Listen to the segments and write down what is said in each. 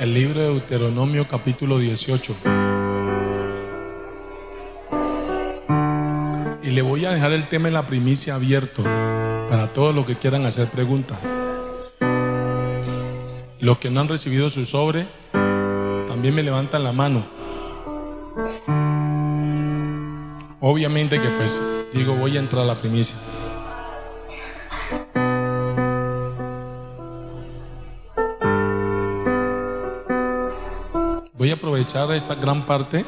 el libro de Deuteronomio capítulo 18. Y le voy a dejar el tema en la primicia abierto para todos los que quieran hacer preguntas. Los que no han recibido su sobre, también me levantan la mano. Obviamente que pues digo, voy a entrar a la primicia. Esta gran parte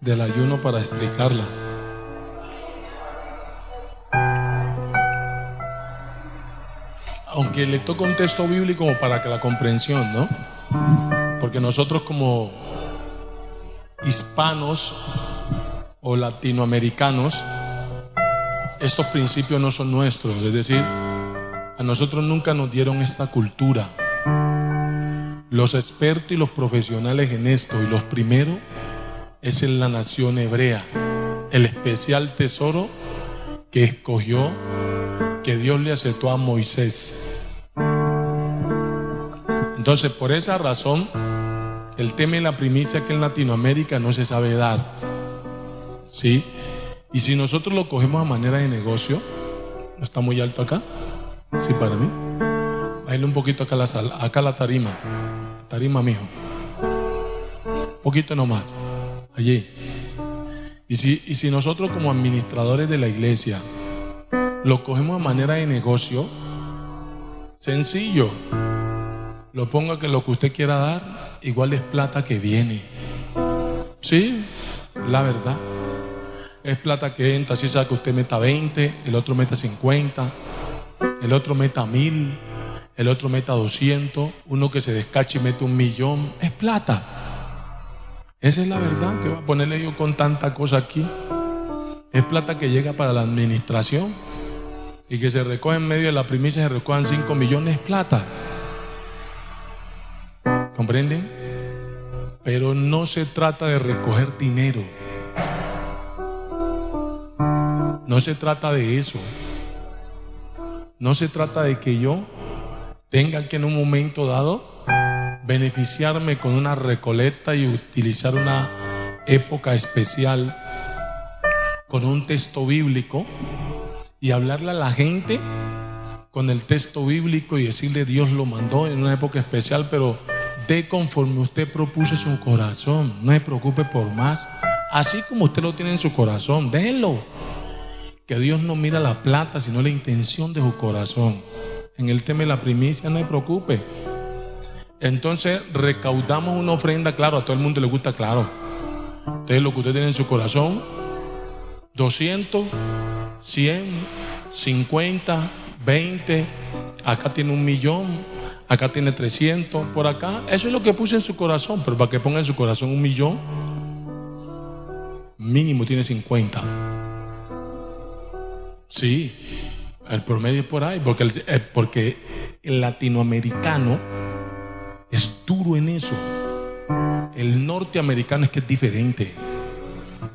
del ayuno para explicarla. Aunque le toca un texto bíblico para que la comprensión, ¿no? Porque nosotros como hispanos o latinoamericanos, estos principios no son nuestros, es decir, a nosotros nunca nos dieron esta cultura. Los expertos y los profesionales en esto, y los primeros, es en la nación hebrea, el especial tesoro que escogió, que Dios le aceptó a Moisés. Entonces, por esa razón, el tema de la primicia que en Latinoamérica no se sabe dar. ¿Sí? Y si nosotros lo cogemos a manera de negocio, ¿no está muy alto acá? Sí, para mí. Un poquito acá la sala, acá la tarima. Tarima, mijo. Un poquito nomás. Allí. Y si, y si nosotros como administradores de la iglesia lo cogemos a manera de negocio, sencillo. Lo ponga que lo que usted quiera dar, igual es plata que viene. Sí, la verdad. Es plata que entra, así sea que usted meta 20, el otro meta 50, el otro meta 1000, el otro meta 200, uno que se descache y mete un millón. Es plata. Esa es la verdad que va a ponerle yo con tanta cosa aquí. Es plata que llega para la administración y que se recoge en medio de la primicia, se recojan 5 millones, es plata. ¿Comprenden? Pero no se trata de recoger dinero. No se trata de eso. No se trata de que yo tenga que en un momento dado beneficiarme con una recolecta y utilizar una época especial con un texto bíblico y hablarle a la gente con el texto bíblico y decirle Dios lo mandó en una época especial, pero de conforme usted propuso su corazón, no se preocupe por más, así como usted lo tiene en su corazón, déjenlo. Que Dios no mira la plata, sino la intención de su corazón. En el tema de la primicia, no se preocupe. Entonces recaudamos una ofrenda, claro, a todo el mundo le gusta, claro. Entonces lo que usted tiene en su corazón, 200, 100, 50, 20, acá tiene un millón, acá tiene 300, por acá. Eso es lo que puse en su corazón, pero para que ponga en su corazón un millón, mínimo tiene 50. Sí, el promedio es por ahí, porque el, eh, porque el latinoamericano es duro en eso. El norteamericano es que es diferente.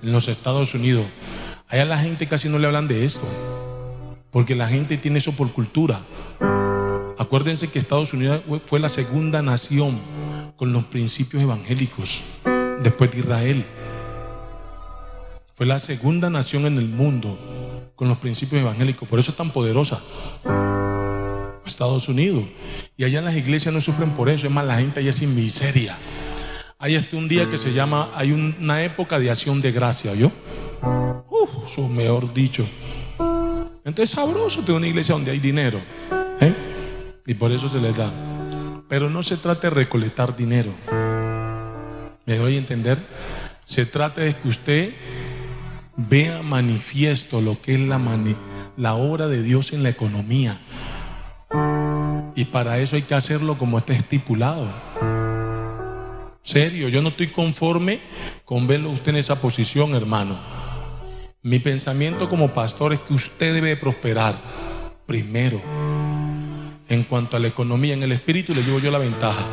En los Estados Unidos, allá la gente casi no le hablan de esto, porque la gente tiene eso por cultura. Acuérdense que Estados Unidos fue la segunda nación con los principios evangélicos después de Israel. Fue la segunda nación en el mundo con los principios evangélicos. Por eso es tan poderosa. Estados Unidos. Y allá las iglesias no sufren por eso. Es más, la gente allá es sin miseria. Hay este un día que se llama, hay una época de acción de gracia, ¿yo? Uf, eso mejor dicho. Entonces sabroso tener una iglesia donde hay dinero. ¿eh? Y por eso se les da. Pero no se trata de recolectar dinero. ¿Me doy a entender? Se trata de que usted vea manifiesto lo que es la, obra de Dios en la economía. Y para eso hay que hacerlo como está estipulado. Serio, yo no estoy conforme con verlo usted en esa posición, hermano. Mi pensamiento como pastor es que usted debe prosperar primero. En cuanto a la economía, en el espíritu le llevo yo la ventaja.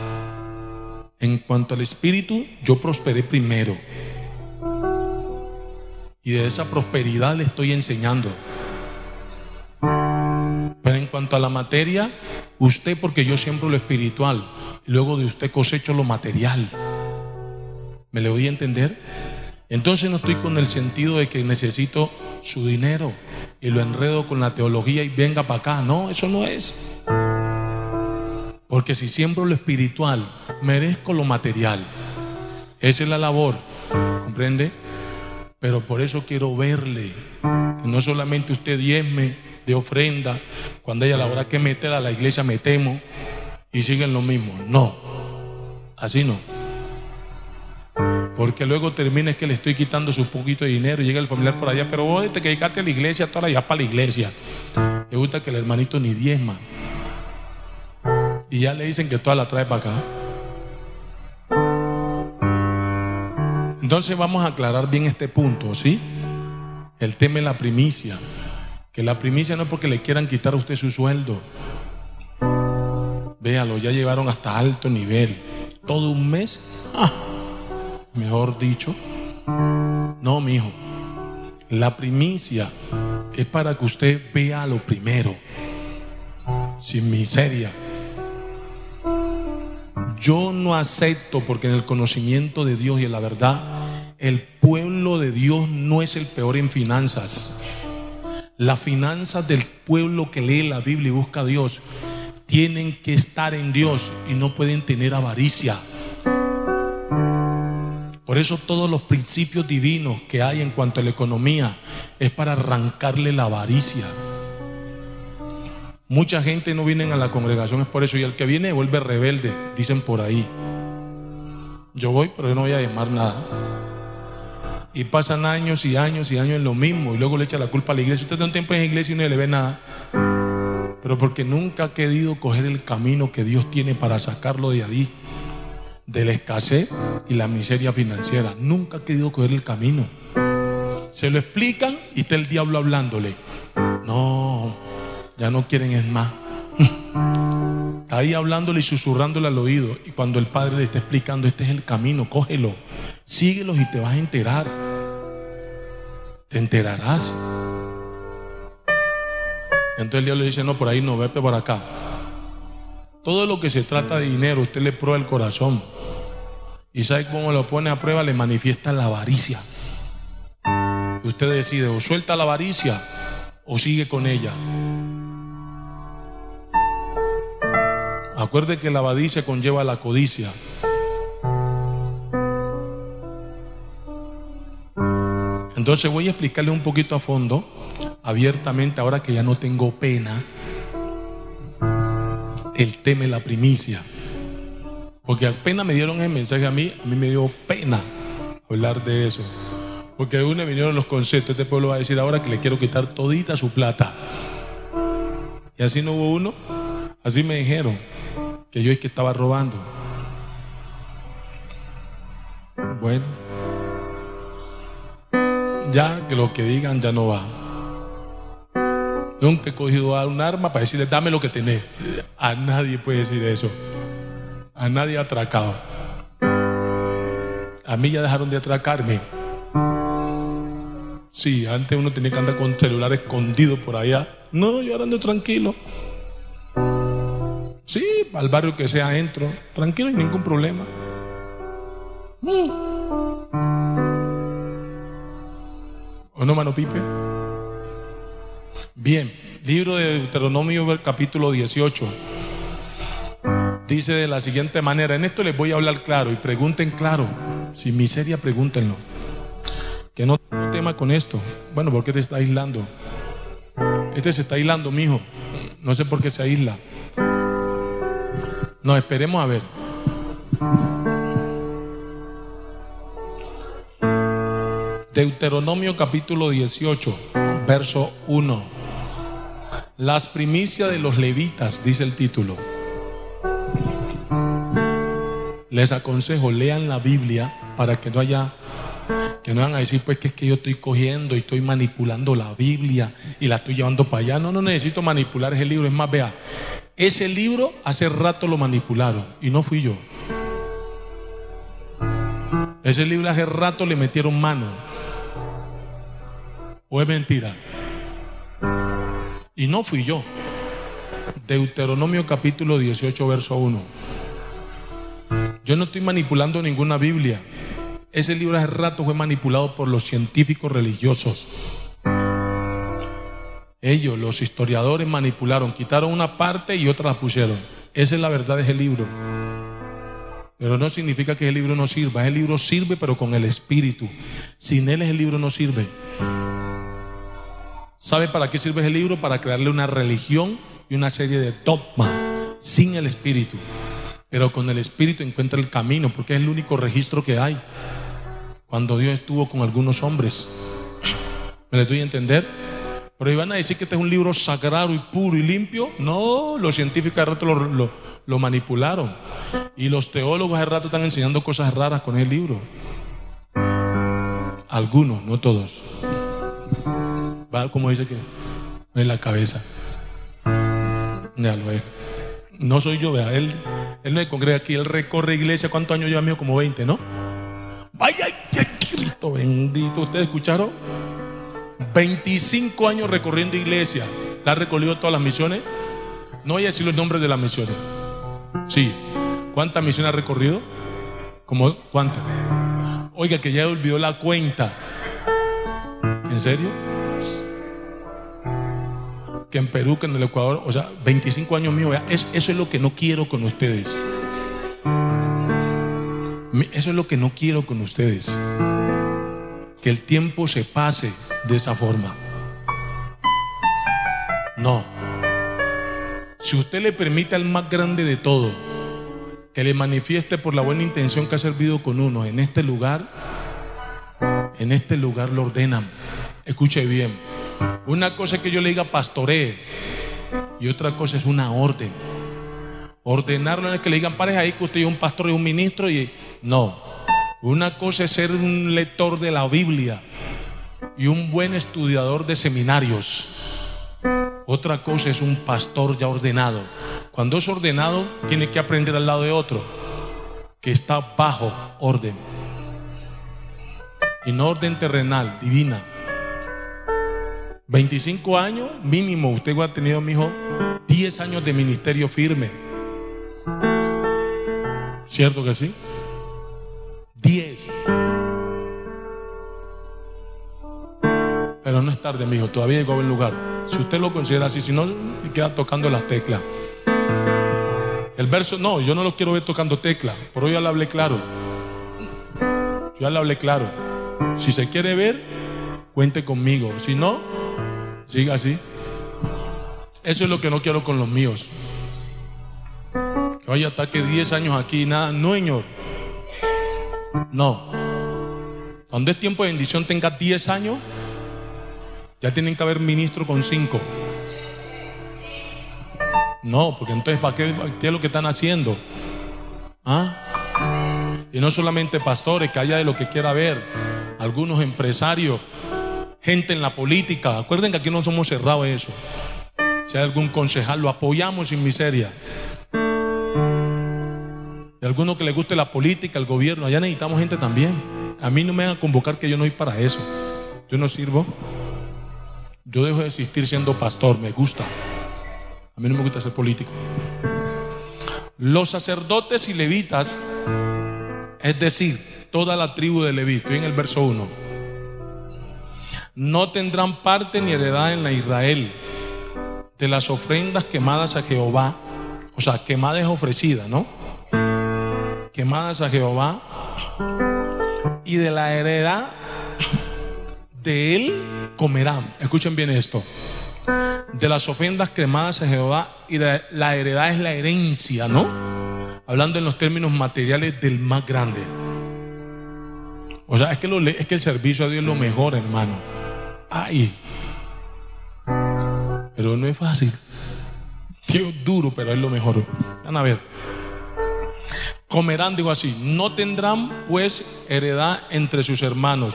En cuanto al espíritu, yo prosperé primero. Y de esa prosperidad le estoy enseñando. Pero en cuanto a la materia, Usted porque yo siembro lo espiritual y luego de usted cosecho lo material. ¿Me le voy a entender? Entonces no estoy con el sentido de que necesito su dinero y lo enredo con la teología y venga para acá. No, eso no es. Porque si siembro lo espiritual, merezco lo material. Esa es la labor, ¿comprende? Pero por eso quiero verle, que no solamente usted diezme de ofrenda, cuando haya la hora que meter a la iglesia metemos y siguen lo mismo. No, así no. Porque luego termina que le estoy quitando su poquito de dinero y llega el familiar por allá, pero vos te dedicaste a la iglesia, toda allá para la iglesia. Me gusta que el hermanito ni diezma. Y ya le dicen que toda la trae para acá. Entonces vamos a aclarar bien este punto, ¿sí? El tema es la primicia. Que la primicia no es porque le quieran quitar a usted su sueldo. Véalo, ya llevaron hasta alto nivel. Todo un mes, ah, mejor dicho. No, mi hijo. La primicia es para que usted vea lo primero. Sin miseria. Yo no acepto porque en el conocimiento de Dios y en la verdad, el pueblo de Dios no es el peor en finanzas. Las finanzas del pueblo que lee la Biblia y busca a Dios tienen que estar en Dios y no pueden tener avaricia. Por eso todos los principios divinos que hay en cuanto a la economía es para arrancarle la avaricia. Mucha gente no viene a la congregación, es por eso. Y el que viene vuelve rebelde, dicen por ahí. Yo voy, pero yo no voy a llamar nada. Y pasan años y años y años en lo mismo. Y luego le echa la culpa a la iglesia. Usted tiene un tiempo en la iglesia y no le ve nada. Pero porque nunca ha querido coger el camino que Dios tiene para sacarlo de ahí. De la escasez y la miseria financiera. Nunca ha querido coger el camino. Se lo explican y está el diablo hablándole. No, ya no quieren es más. Está ahí hablándole y susurrándole al oído. Y cuando el padre le está explicando, este es el camino, cógelo. Síguelos y te vas a enterar. Te enterarás. Entonces Dios le dice, no, por ahí no, vete por acá. Todo lo que se trata de dinero, usted le prueba el corazón. Y sabe cómo lo pone a prueba, le manifiesta la avaricia. Usted decide, o suelta la avaricia o sigue con ella. Acuerde que la avaricia conlleva la codicia. Entonces voy a explicarle un poquito a fondo, abiertamente, ahora que ya no tengo pena, el tema de la primicia. Porque apenas me dieron el mensaje a mí, a mí me dio pena hablar de eso. Porque de uno vinieron los conceptos, este pueblo va a decir ahora que le quiero quitar todita su plata. Y así no hubo uno, así me dijeron que yo es que estaba robando. Bueno, ya que lo que digan ya no va. Nunca he cogido un arma para decirle, dame lo que tenés. A nadie puede decir eso. A nadie ha atracado. A mí ya dejaron de atracarme. Sí, antes uno tenía que andar con celular escondido por allá. No, yo ando tranquilo. Sí, al barrio que sea entro, tranquilo y ningún problema. Mm. ¿O no, mano Pipe? Bien, libro de Deuteronomio capítulo 18. Dice de la siguiente manera, en esto les voy a hablar claro y pregunten claro, sin miseria pregúntenlo. Que no tengo tema con esto. Bueno, ¿por qué te está aislando? Este se está aislando, mijo. No sé por qué se aísla. No, esperemos a ver. Deuteronomio capítulo 18, verso 1. Las primicias de los levitas, dice el título. Les aconsejo, lean la Biblia para que no haya, que no van a decir pues que es que yo estoy cogiendo y estoy manipulando la Biblia y la estoy llevando para allá. No, no necesito manipular ese libro. Es más, vea, ese libro hace rato lo manipularon y no fui yo. Ese libro hace rato le metieron mano. ¿O es mentira? Y no fui yo. Deuteronomio capítulo 18, verso 1. Yo no estoy manipulando ninguna Biblia. Ese libro hace rato fue manipulado por los científicos religiosos. Ellos, los historiadores, manipularon, quitaron una parte y otra la pusieron. Esa es la verdad de ese libro. Pero no significa que el libro no sirva. El libro sirve, pero con el espíritu. Sin él el libro no sirve. ¿Sabe para qué sirve el libro? Para crearle una religión y una serie de dogmas sin el espíritu. Pero con el espíritu encuentra el camino, porque es el único registro que hay. Cuando Dios estuvo con algunos hombres. ¿Me le doy a entender? Pero iban a decir que este es un libro sagrado y puro y limpio. No, los científicos de rato lo, lo, manipularon. Y los teólogos de rato están enseñando cosas raras con el libro. Algunos, no todos. Va como dice que en la cabeza. Ya lo es. No soy yo, vea. Él, él no congrega aquí, él recorre iglesia. ¿Cuántos años lleva mío? Como 20, ¿no? Vaya, Cristo bendito. ¿Ustedes escucharon? 25 años recorriendo iglesia. ¿La ha recorrido todas las misiones? No voy a decir los nombres de las misiones. Sí. ¿Cuántas misiones ha recorrido? ¿Cómo? ¿Cuántas? Oiga, que ya olvidó la cuenta. ¿En serio? Que en Perú, que en el Ecuador, o sea, 25 años mío, eso es lo que no quiero con ustedes. Eso es lo que no quiero con ustedes que el tiempo se pase de esa forma. No. Si usted le permite al más grande de todo que le manifieste por la buena intención que ha servido con uno en este lugar, en este lugar lo ordenan. Escuche bien. Una cosa es que yo le diga pastoree y otra cosa es una orden. Ordenarlo en el que le digan, pareja ahí que usted es un pastor y un ministro y no. Una cosa es ser un lector de la Biblia y un buen estudiador de seminarios. Otra cosa es un pastor ya ordenado. Cuando es ordenado, tiene que aprender al lado de otro que está bajo orden. Y no orden terrenal, divina. 25 años mínimo, usted ha tenido, mi hijo, 10 años de ministerio firme. ¿Cierto que sí? 10. Pero no es tarde, mi hijo, todavía llegó a buen lugar. Si usted lo considera así, si no, queda tocando las teclas. El verso, no, yo no lo quiero ver tocando teclas, por hoy ya le hablé claro. Yo ya le hablé claro. Si se quiere ver, cuente conmigo. Si no, siga así. Eso es lo que no quiero con los míos. Que vaya a estar que 10 años aquí nada. No, señor. No. Cuando es tiempo de bendición tenga 10 años, ya tienen que haber ministro con 5. No, porque entonces ¿para qué, es lo que están haciendo? ¿Ah? Y no solamente pastores, que haya de lo que quiera ver, algunos empresarios, gente en la política. Acuerden que aquí no somos cerrados eso. Si hay algún concejal, lo apoyamos sin miseria. Y alguno que le guste la política, el gobierno, allá necesitamos gente también. A mí no me van a convocar que yo no voy para eso. Yo no sirvo. Yo dejo de existir siendo pastor, me gusta. A mí no me gusta ser político. Los sacerdotes y levitas, es decir, toda la tribu de Leví, estoy en el verso 1, no tendrán parte ni heredad en la Israel de las ofrendas quemadas a Jehová, o sea, quemadas ofrecidas, ¿no? quemadas a Jehová y de la heredad de él comerán. Escuchen bien esto. De las ofrendas quemadas a Jehová y de la heredad es la herencia, ¿no? Hablando en los términos materiales del más grande. O sea, es que, lo, es que el servicio a Dios es lo mejor, hermano. Ay. Pero no es fácil. Dios duro, pero es lo mejor. Van a ver comerán, digo así, no tendrán pues heredad entre sus hermanos.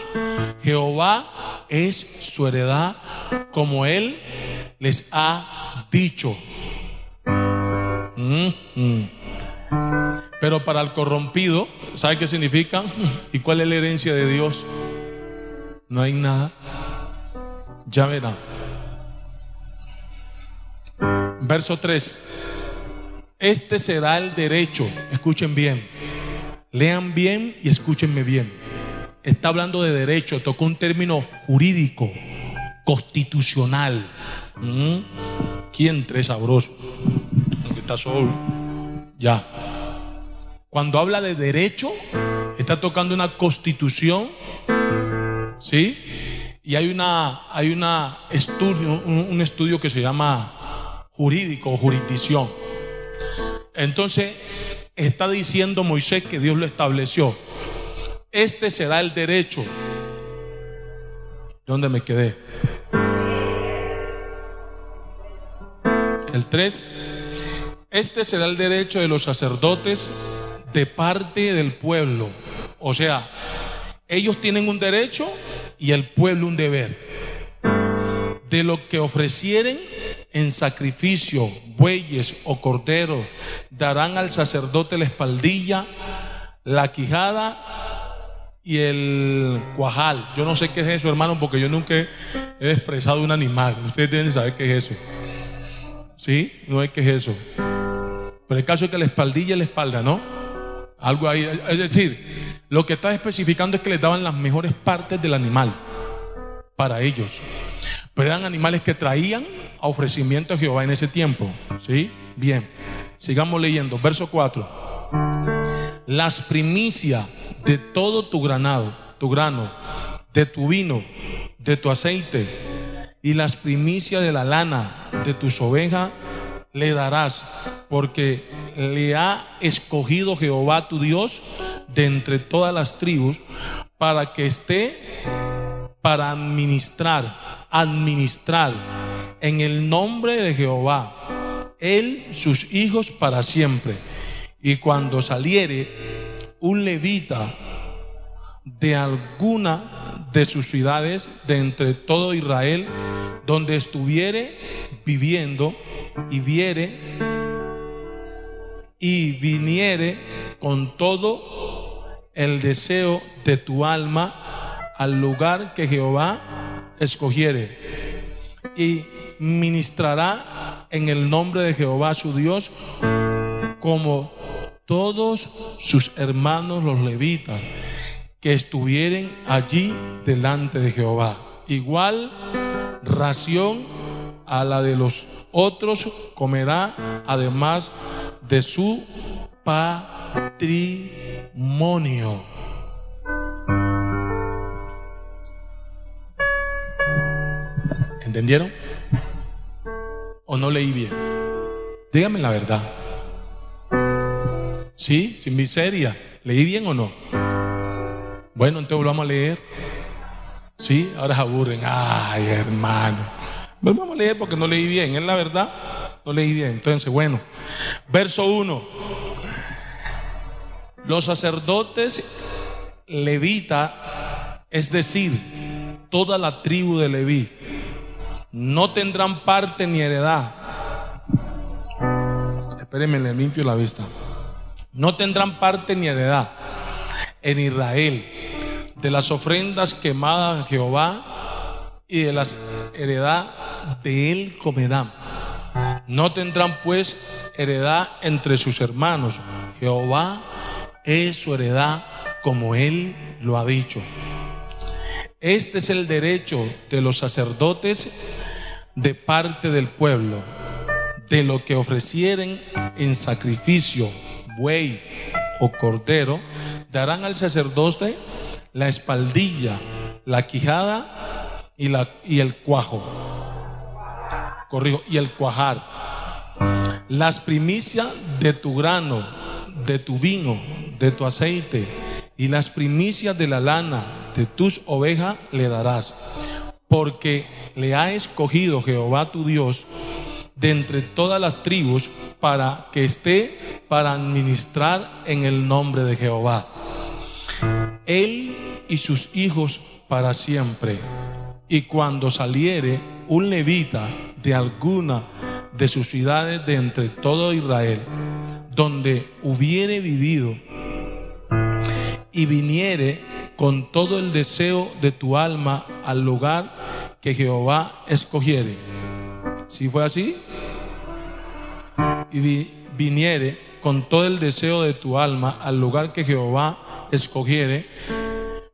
Jehová es su heredad como él les ha dicho. Mm, mm. Pero para el corrompido, ¿sabe qué significa? ¿Y cuál es la herencia de Dios? No hay nada. Ya verá. Verso 3. Este será el derecho, escuchen bien, lean bien y escúchenme bien. Está hablando de derecho, tocó un término jurídico, constitucional. ¿Mm? ¿Quién tres sabroso? está solo. Ya. Cuando habla de derecho, está tocando una constitución, ¿sí? Y hay una, hay una estudio, un, estudio que se llama jurídico o jurisdicción. Entonces, está diciendo Moisés que Dios lo estableció. Este será el derecho. ¿Dónde me quedé? El 3. Este será el derecho de los sacerdotes de parte del pueblo. O sea, ellos tienen un derecho y el pueblo un deber. De lo que ofrecieren en sacrificio, bueyes o corderos, darán al sacerdote la espaldilla, la quijada y el cuajal. Yo no sé qué es eso, hermano, porque yo nunca he expresado un animal. Ustedes deben saber qué es eso. ¿Sí? No es qué es eso. Pero el caso es que la espaldilla y la espalda, ¿no? Algo ahí. Es decir, lo que está especificando es que les daban las mejores partes del animal para ellos. Pero eran animales que traían a ofrecimiento a Jehová en ese tiempo. ¿Sí? Bien. Sigamos leyendo. Verso 4. Las primicias de todo tu granado, tu grano, de tu vino, de tu aceite y las primicias de la lana de tus ovejas le darás, porque le ha escogido Jehová tu Dios de entre todas las tribus para que esté para administrar, administrar en el nombre de Jehová, él, sus hijos para siempre. Y cuando saliere un levita de alguna de sus ciudades de entre todo Israel, donde estuviere viviendo, y viere y viniere con todo el deseo de tu alma al lugar que Jehová escogiere y ministrará en el nombre de Jehová su Dios como todos sus hermanos los levitas que estuvieren allí delante de Jehová. Igual ración a la de los otros comerá además de su patrimonio. ¿Entendieron? ¿O no leí bien? Díganme la verdad. ¿Sí? Sin miseria. ¿Leí bien o no? Bueno, entonces volvamos a leer. ¿Sí? Ahora se aburren. Ay, hermano. Vamos a leer porque no leí bien, es la verdad, no leí bien. Entonces, bueno, verso 1. Los sacerdotes levita, es decir, toda la tribu de Leví, no tendrán parte ni heredad. Espérenme, le limpio la vista. No tendrán parte ni heredad en Israel de las ofrendas quemadas a Jehová y de las heredad de él comerán. No tendrán pues heredad entre sus hermanos. Jehová es su heredad como él lo ha dicho. Este es el derecho de los sacerdotes de parte del pueblo, de lo que ofrecieren en sacrificio, buey o cordero, darán al sacerdote la espaldilla, la quijada y, la, y el cuajo corrijo, y el cuajar. Las primicias de tu grano, de tu vino, de tu aceite, y las primicias de la lana de tus ovejas le darás, porque le ha escogido Jehová tu Dios de entre todas las tribus para que esté para administrar en el nombre de Jehová. Él y sus hijos para siempre. Y cuando saliere un levita de alguna de sus ciudades de entre todo Israel, donde hubiere vivido y viniere con todo el deseo de tu alma al lugar que Jehová escogiere. Si fue así, y viniere con todo el deseo de tu alma al lugar que Jehová escogiere,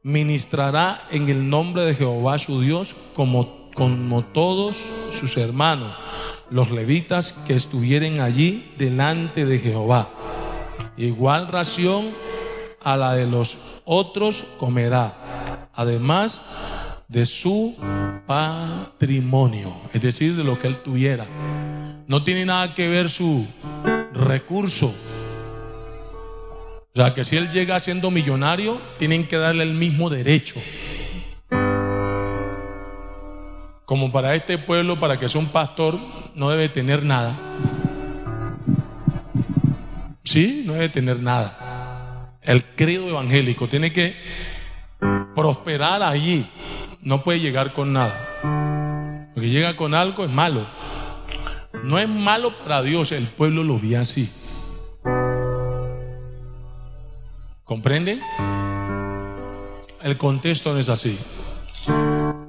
ministrará en el nombre de Jehová su Dios como, como todos sus hermanos, los levitas que estuvieren allí delante de Jehová. Igual ración a la de los otros comerá, además de su patrimonio, es decir, de lo que él tuviera. No tiene nada que ver su recurso. O sea, que si él llega siendo millonario, tienen que darle el mismo derecho. Como para este pueblo, para que sea un pastor, no debe tener nada. Sí, no debe tener nada. El credo evangélico tiene que prosperar allí. No puede llegar con nada. Porque llega con algo es malo. No es malo para Dios, el pueblo lo ve así. ¿Comprenden? El contexto no es así.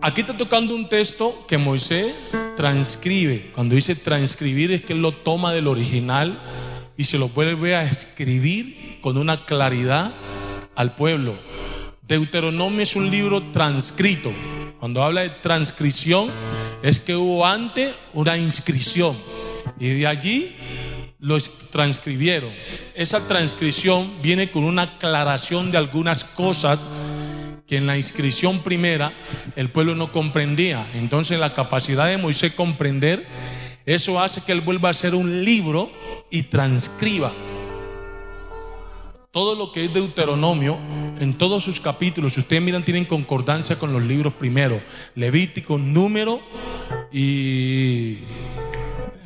Aquí está tocando un texto que Moisés transcribe. Cuando dice transcribir es que él lo toma del original y se lo vuelve a escribir con una claridad al pueblo. Deuteronomio es un libro transcrito. Cuando habla de transcripción es que hubo antes una inscripción y de allí lo transcribieron. Esa transcripción viene con una aclaración de algunas cosas que en la inscripción primera el pueblo no comprendía. Entonces la capacidad de Moisés comprender, eso hace que él vuelva a ser un libro y transcriba todo lo que es Deuteronomio, en todos sus capítulos, si ustedes miran, tienen concordancia con los libros primero, Levítico, Número y,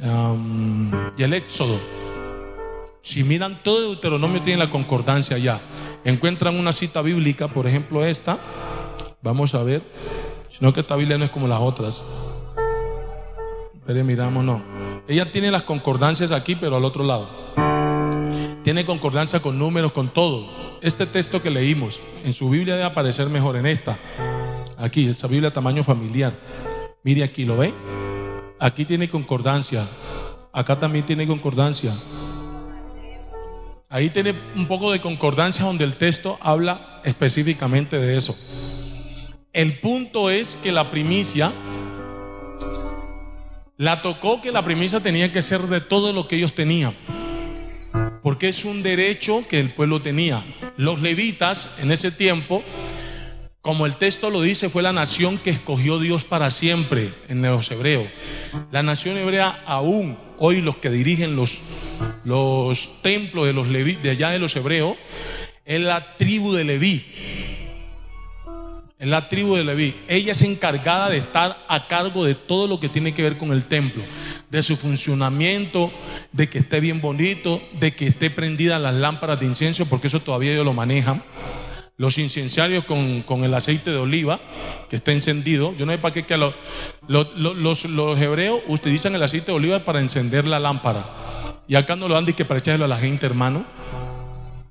um, el Éxodo. Si miran todo Deuteronomio, tienen la concordancia ya. Encuentran una cita bíblica, por ejemplo esta, vamos a ver, sino que esta Biblia no es como las otras. Pero miramos, no. Ella tiene las concordancias aquí, pero al otro lado tiene concordancia con números, con todo. Este texto que leímos en su Biblia debe aparecer mejor en esta. Aquí, esta Biblia tamaño familiar. Mire aquí, ¿lo ve? Aquí tiene concordancia. Acá también tiene concordancia. Ahí tiene un poco de concordancia donde el texto habla específicamente de eso. El punto es que la primicia la tocó que la primicia tenía que ser de todo lo que ellos tenían porque es un derecho que el pueblo tenía. Los levitas en ese tiempo, como el texto lo dice, fue la nación que escogió Dios para siempre en los hebreos. La nación hebrea aún hoy los que dirigen los, los templos de los de allá de los hebreos es la tribu de Leví en la tribu de Leví. Ella es encargada de estar a cargo de todo lo que tiene que ver con el templo, de su funcionamiento, de que esté bien bonito, de que esté prendida las lámparas de incienso, porque eso todavía ellos lo manejan. Los incenciarios con, el aceite de oliva que está encendido. Yo no sé para qué que los, los, hebreos utilizan el aceite de oliva para encender la lámpara. Y acá no lo dan que para echárselo a la gente, hermano.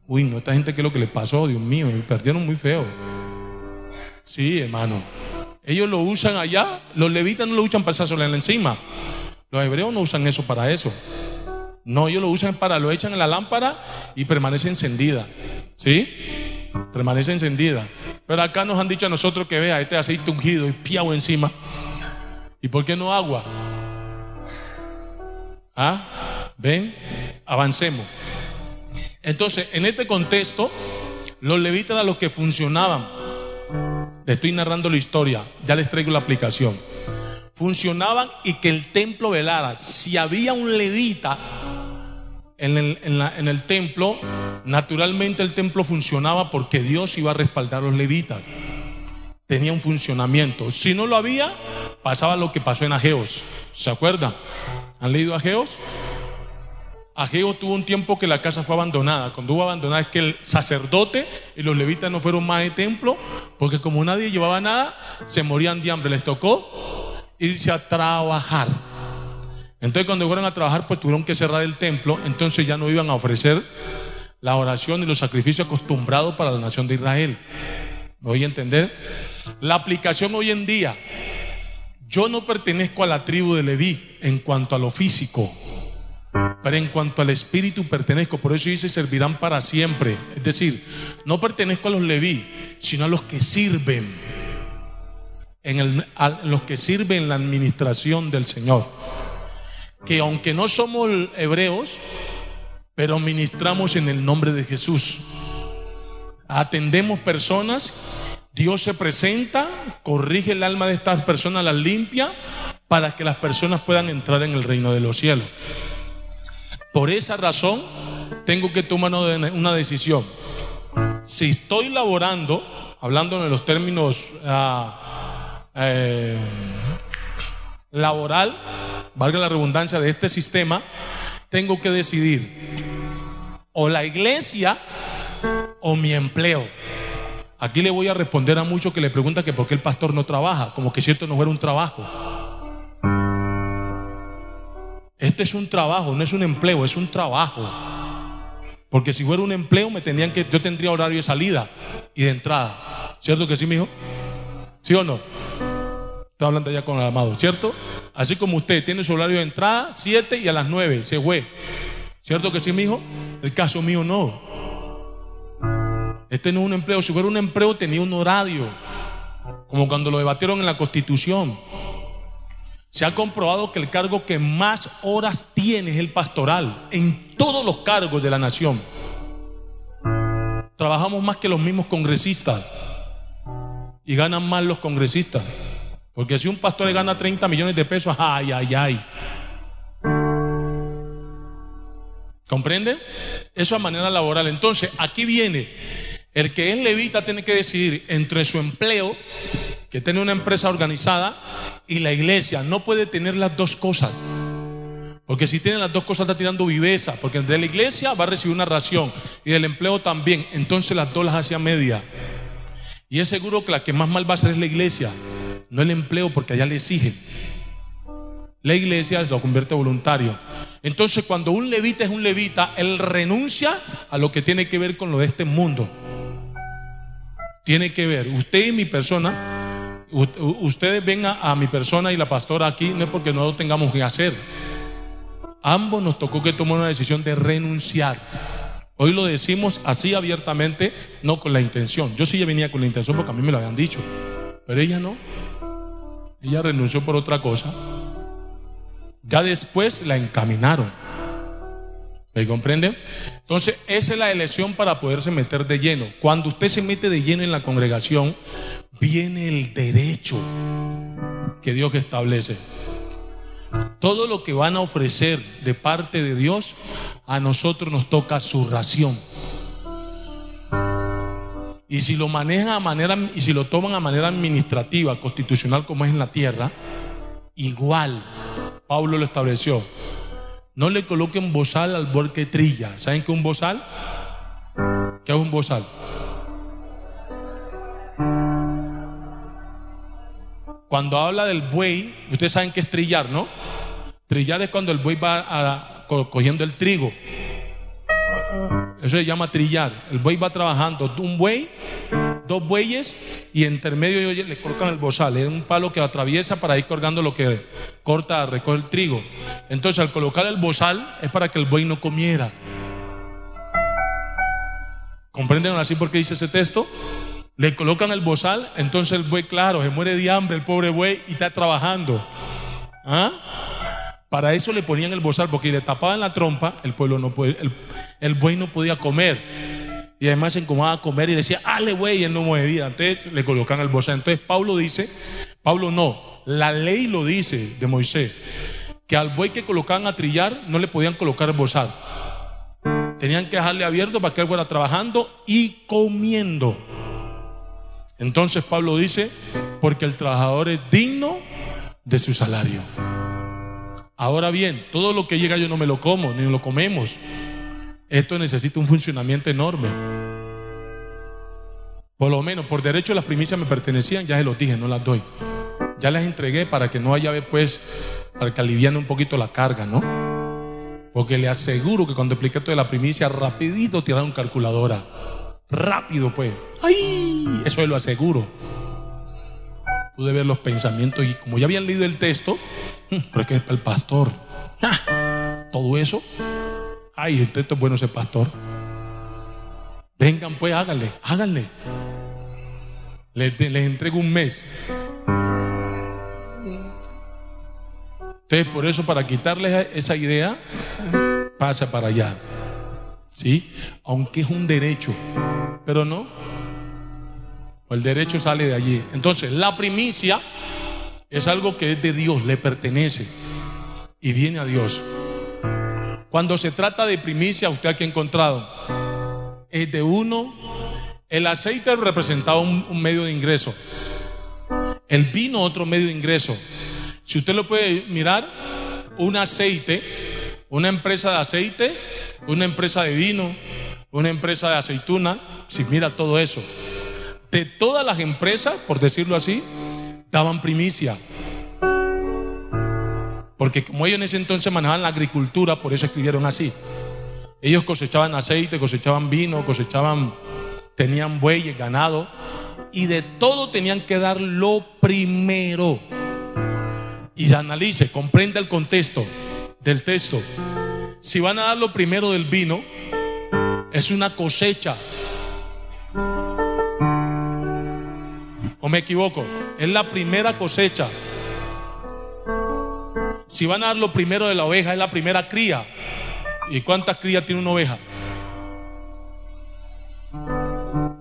Uy, no, esta gente, ¿qué es lo que le pasó? Dios mío, me perdieron muy feo. Sí, hermano. Ellos lo usan allá, los levitas no lo usan para echárselo encima. Los hebreos no usan eso para eso. No, ellos lo usan para, lo echan en la lámpara y permanece encendida. ¿Sí? Permanece encendida. Pero acá nos han dicho a nosotros que vea este aceite ungido y piado encima. ¿Y por qué no agua? ¿Ah? ¿Ven? Avancemos. Entonces, en este contexto, los levitas eran los que funcionaban le estoy narrando la historia, ya les traigo la aplicación. Funcionaban y que el templo velara. Si había un levita en el, en el templo, naturalmente el templo funcionaba porque Dios iba a respaldar a los levitas. Tenía un funcionamiento. Si no lo había, pasaba lo que pasó en Ageos. ¿Se acuerdan? ¿Han leído Ageos? Ageo tuvo un tiempo que la casa fue abandonada. Cuando hubo abandonada es que el sacerdote y los levitas no fueron más de templo, porque como nadie llevaba nada, se morían de hambre. Les tocó irse a trabajar. Entonces cuando fueron a trabajar, pues tuvieron que cerrar el templo, entonces ya no iban a ofrecer la oración y los sacrificios acostumbrados para la nación de Israel. ¿Me voy a entender? La aplicación hoy en día, yo no pertenezco a la tribu de Leví en cuanto a lo físico pero en cuanto al espíritu pertenezco. Por eso dice servirán para siempre. Es decir, no pertenezco a los leví, sino a los que sirven. En a los que sirven en la administración del Señor. Que aunque no somos hebreos, pero ministramos en el nombre de Jesús. Atendemos personas, Dios se presenta, corrige el alma de estas personas, las limpia, para que las personas puedan entrar en el reino de los cielos. Por esa razón, tengo que tomar una decisión. Si estoy laborando, hablando en los términos eh, laboral, valga la redundancia de este sistema, tengo que decidir o la iglesia o mi empleo. Aquí le voy a responder a muchos que le preguntan que por qué el pastor no trabaja, como que cierto no fuera un trabajo. Este es un trabajo, no es un empleo, es un trabajo. Porque si fuera un empleo, me tenían que, yo tendría horario de salida y de entrada. ¿Cierto que sí, mijo? ¿Sí o no? Estoy hablando ya con el amado, ¿cierto? Así como usted tiene su horario de entrada, 7 y a las 9 se fue. ¿Cierto que sí, mijo? El caso mío no. Este no es un empleo. Si fuera un empleo, tenía un horario. Como cuando lo debatieron en la Constitución. Se ha comprobado que el cargo que más horas tiene es el pastoral en todos los cargos de la nación. Trabajamos más que los mismos congresistas y ganan más los congresistas. Porque si un pastor le gana 30 millones de pesos, ay, ay, ay. ¿Comprende? Eso a manera laboral. Entonces, aquí viene, el que es levita tiene que decidir entre su empleo, que tiene una empresa organizada, y la iglesia. No puede tener las dos cosas. Porque si tiene las dos cosas está tirando viveza. Porque de la iglesia va a recibir una ración y del empleo también. Entonces las dos las hace media. Y es seguro que la que más mal va a ser es la iglesia, no el empleo, porque allá le exigen. La iglesia lo convierte voluntario. Entonces, cuando un levita es un levita, él renuncia a lo que tiene que ver con lo de este mundo. Tiene que ver, usted y mi persona ustedes vengan a mi persona y la pastora aquí, no es porque no lo tengamos que hacer. Ambos nos tocó que tomar una decisión de renunciar. Hoy lo decimos así abiertamente, no con la intención. Yo sí ya venía con la intención porque a mí me lo habían dicho, pero ella no. Ella renunció por otra cosa. Ya después la encaminaron. ¿Me comprende? Entonces, esa es la elección para poderse meter de lleno. Cuando usted se mete de lleno en la congregación, viene el derecho que Dios establece. Todo lo que van a ofrecer de parte de Dios, a nosotros nos toca su ración. Y si lo manejan a manera y si lo toman a manera administrativa, constitucional como es en la tierra, igual Pablo lo estableció. No le coloquen bozal al que trilla. ¿Saben qué es un bozal? ¿Qué es un bozal? Cuando habla del buey, ustedes saben que es trillar, ¿no? Trillar es cuando el buey va cogiendo el trigo. Eso se llama trillar. El buey va trabajando. Un buey, dos bueyes y entre medio le colocan el bozal. Es un palo que atraviesa para ir colgando lo que corta, recoge el trigo. Entonces al colocar el bozal es para que el buey no comiera. ¿Comprenden así por qué dice ese texto? Le colocan el bozal, entonces el buey, claro, se muere de hambre el pobre buey y está trabajando. ¿Ah? Para eso le ponían el bozal, porque le tapaban la trompa, el pueblo no puede, el, buey no podía comer. Y además se incomodaba a comer y decía, ale buey, y él no movía. Entonces le colocan el bozal. Entonces Pablo dice, Pablo no, la ley lo dice de Moisés, que al buey que colocaban a trillar no le podían colocar el bozal. Tenían que dejarle abierto para que él fuera trabajando y comiendo. Entonces Pablo dice, porque el trabajador es digno de su salario. Ahora bien, todo lo que llega yo no me lo como, ni lo comemos. Esto necesita un funcionamiento enorme. Por lo menos, por derecho las primicias me pertenecían, ya se los dije, no las doy. Ya las entregué para que no haya, pues, para que aliviane un poquito la carga, ¿no? Porque le aseguro que cuando expliqué esto de la primicia, rapidito tiraron calculadora. Rápido, pues. ¡Ay! Eso lo aseguro. Pude ver los pensamientos y como ya habían leído el texto, pero es que el pastor, todo eso. Ay, usted es bueno ese pastor. Vengan pues, háganle, háganle. Les, les entrego un mes. Entonces, por eso, para quitarles esa idea, pasa para allá. ¿Sí? Aunque es un derecho, pero no. El derecho sale de allí. Entonces, la primicia es algo que es de Dios, le pertenece y viene a Dios. Cuando se trata de primicia, usted aquí ha encontrado, es de uno. El aceite representaba un medio de ingreso. El vino otro medio de ingreso. Si usted lo puede mirar, un aceite, una empresa de aceite, una empresa de vino, una empresa de aceituna, si mira todo eso. De todas las empresas, por decirlo así, daban primicia. Porque como ellos en ese entonces manejaban la agricultura, por eso escribieron así. Ellos cosechaban aceite, cosechaban vino, cosechaban, tenían bueyes, ganado, y de todo tenían que dar lo primero y analice, comprenda el contexto del texto. Si van a dar lo primero del vino, es una cosecha. ¿O me equivoco? Es la primera cosecha. Si van a dar lo primero de la oveja, es la primera cría. ¿Y cuántas crías tiene una oveja?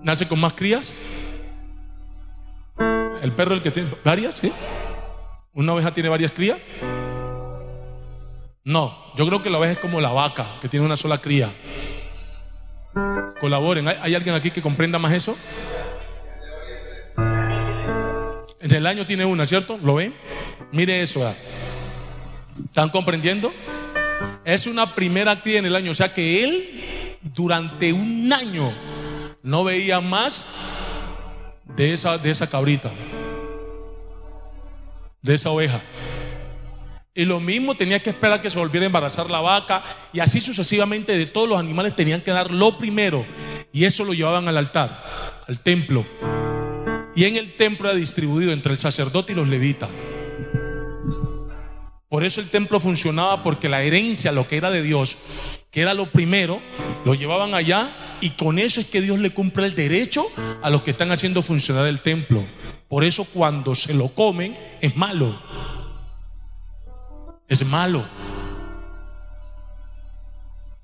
¿Nace con más crías? ¿El perro el que tiene varias? ¿sí? ¿Una oveja tiene varias crías? No, yo creo que la oveja es como la vaca, que tiene una sola cría. Colaboren. ¿Hay, alguien aquí que comprenda más eso? En el año tiene una, ¿cierto? ¿Lo ven? Mire eso. ¿Están comprendiendo? Es una primera cría en el año. O sea que él durante un año no veía más de esa, de esa cabrita de esa oveja. Y lo mismo tenía que esperar que se volviera a embarazar la vaca y así sucesivamente de todos los animales tenían que dar lo primero y eso lo llevaban al altar, al templo. Y en el templo era distribuido entre el sacerdote y los levitas. Por eso el templo funcionaba porque la herencia, lo que era de Dios, que era lo primero, lo llevaban allá y con eso es que Dios le cumple el derecho a los que están haciendo funcionar el templo. Por eso cuando se lo comen es malo. Es malo.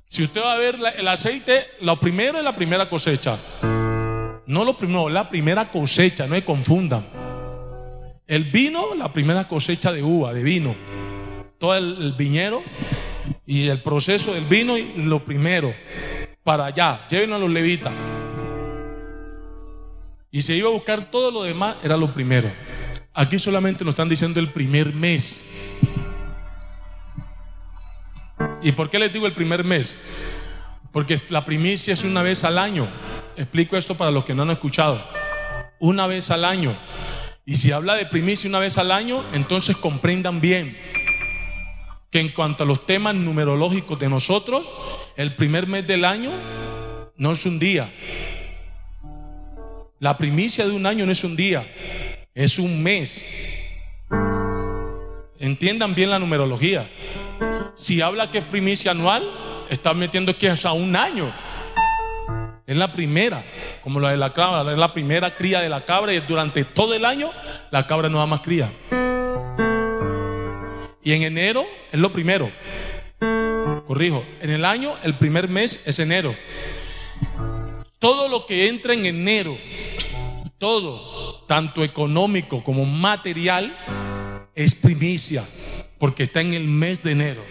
Si usted va a ver el aceite, lo primero es la primera cosecha. No lo primero, la primera cosecha, no se confundan. El vino, la primera cosecha de uva, de vino. Todo el, viñero y el proceso del vino, y lo primero. Para allá, llévenlo a los levitas. Y se iba a buscar todo lo demás, era lo primero. Aquí solamente nos están diciendo el primer mes. ¿Y por qué les digo el primer mes? Porque la primicia es una vez al año. Explico esto para los que no han escuchado. Una vez al año. Y si habla de primicia una vez al año, entonces comprendan bien que en cuanto a los temas numerológicos de nosotros, el primer mes del año no es un día, la primicia de un año no es un día, es un mes. Entiendan bien la numerología. Si habla que es primicia anual, está metiendo que es a un año. Es la primera, como la de la cabra, es la primera cría de la cabra y durante todo el año la cabra no da más cría. Y en enero es lo primero. Corrijo, en el año el primer mes es enero. Todo lo que entra en enero todo, tanto económico como material, es primicia, porque está en el mes de enero.